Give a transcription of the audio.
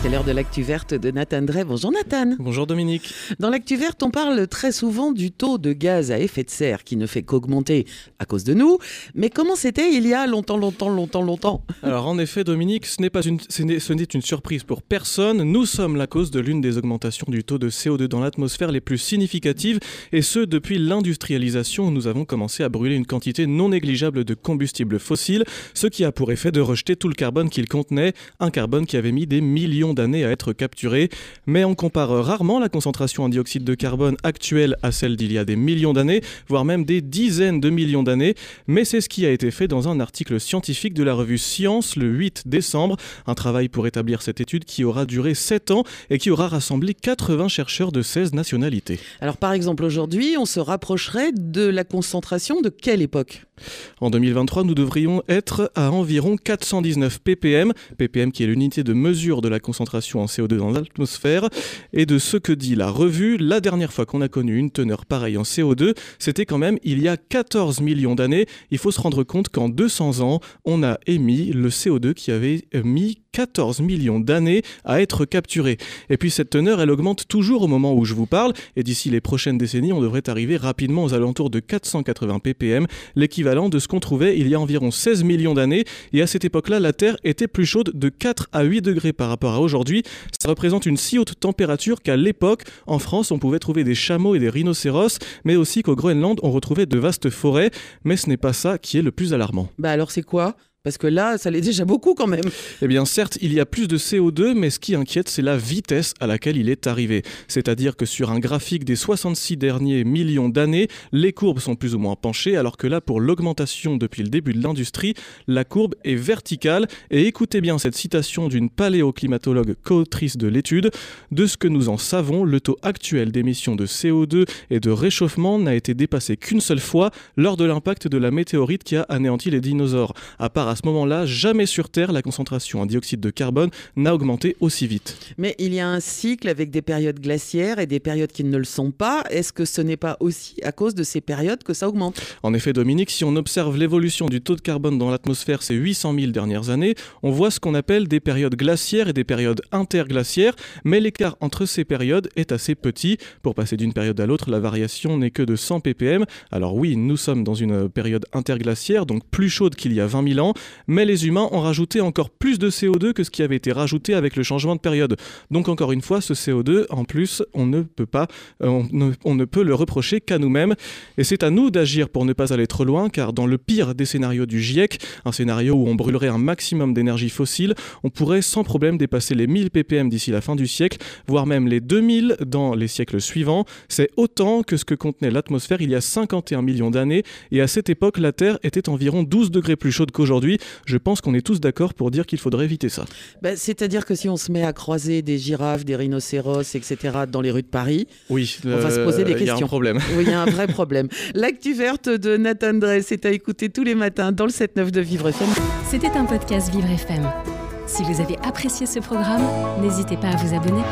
C'est l'heure de l'actu verte de Nathan Drey. Bonjour Nathan. Bonjour Dominique. Dans l'actu verte, on parle très souvent du taux de gaz à effet de serre qui ne fait qu'augmenter à cause de nous. Mais comment c'était il y a longtemps, longtemps, longtemps, longtemps Alors en effet, Dominique, ce n'est pas une, ce n'est une surprise pour personne. Nous sommes la cause de l'une des augmentations du taux de CO2 dans l'atmosphère les plus significatives, et ce depuis l'industrialisation où nous avons commencé à brûler une quantité non négligeable de combustibles fossiles, ce qui a pour effet de rejeter tout le carbone qu'il contenait, un carbone qui avait mis des millions d'années à être capturé, mais on compare rarement la concentration en dioxyde de carbone actuelle à celle d'il y a des millions d'années, voire même des dizaines de millions d'années, mais c'est ce qui a été fait dans un article scientifique de la revue Science le 8 décembre, un travail pour établir cette étude qui aura duré 7 ans et qui aura rassemblé 80 chercheurs de 16 nationalités. Alors par exemple aujourd'hui, on se rapprocherait de la concentration de quelle époque? En 2023, nous devrions être à environ 419 ppm, ppm qui est l'unité de mesure de la concentration en CO2 dans l'atmosphère, et de ce que dit la revue, la dernière fois qu'on a connu une teneur pareille en CO2, c'était quand même il y a 14 millions d'années. Il faut se rendre compte qu'en 200 ans, on a émis le CO2 qui avait mis 14 millions d'années à être capturé. Et puis cette teneur, elle augmente toujours au moment où je vous parle, et d'ici les prochaines décennies, on devrait arriver rapidement aux alentours de 480 ppm, l'équivalent de ce qu'on trouvait il y a environ 16 millions d'années, et à cette époque-là, la Terre était plus chaude de 4 à 8 degrés par rapport à aujourd'hui. Ça représente une si haute température qu'à l'époque, en France, on pouvait trouver des chameaux et des rhinocéros, mais aussi qu'au Groenland, on retrouvait de vastes forêts, mais ce n'est pas ça qui est le plus alarmant. Bah alors c'est quoi? Parce que là, ça l'est déjà beaucoup quand même. Eh bien, certes, il y a plus de CO2, mais ce qui inquiète, c'est la vitesse à laquelle il est arrivé. C'est-à-dire que sur un graphique des 66 derniers millions d'années, les courbes sont plus ou moins penchées, alors que là, pour l'augmentation depuis le début de l'industrie, la courbe est verticale. Et écoutez bien cette citation d'une paléoclimatologue co-autrice de l'étude. De ce que nous en savons, le taux actuel d'émission de CO2 et de réchauffement n'a été dépassé qu'une seule fois lors de l'impact de la météorite qui a anéanti les dinosaures. Ce moment-là, jamais sur Terre la concentration en dioxyde de carbone n'a augmenté aussi vite. Mais il y a un cycle avec des périodes glaciaires et des périodes qui ne le sont pas. Est-ce que ce n'est pas aussi à cause de ces périodes que ça augmente? En effet, Dominique, si on observe l'évolution du taux de carbone dans l'atmosphère ces 800 000 dernières années, on voit ce qu'on appelle des périodes glaciaires et des périodes interglaciaires, mais l'écart entre ces périodes est assez petit. Pour passer d'une période à l'autre, la variation n'est que de 100 ppm. Alors oui, nous sommes dans une période interglaciaire, donc plus chaude qu'il y a 20 000 ans, mais les humains ont rajouté encore plus de CO2 que ce qui avait été rajouté avec le changement de période. Donc encore une fois, ce CO2, en plus, on ne peut pas, euh, on, ne, peut le reprocher qu'à nous-mêmes. Et c'est à nous d'agir pour ne pas aller trop loin, car dans le pire des scénarios du GIEC, un scénario où on brûlerait un maximum d'énergie fossile, on pourrait sans problème dépasser les 1000 ppm d'ici la fin du siècle, voire même les 2000 dans les siècles suivants. C'est autant que ce que contenait l'atmosphère il y a 51 millions d'années, et à cette époque, la Terre était environ 12 degrés plus chaude qu'aujourd'hui, je pense qu'on est tous d'accord pour dire qu'il faudrait éviter ça. Bah, c'est-à-dire que si on se met à croiser des girafes, des rhinocéros, etc. dans les rues de Paris, oui, on va se poser des questions. Il y a un problème. Oui, il y a un vrai problème. L'actu verte de Nathan Drey, c'est à écouter tous les matins dans le 7-9 de Vivre FM. C'était un podcast Vivre FM. Si vous avez apprécié ce programme, n'hésitez pas à vous abonner.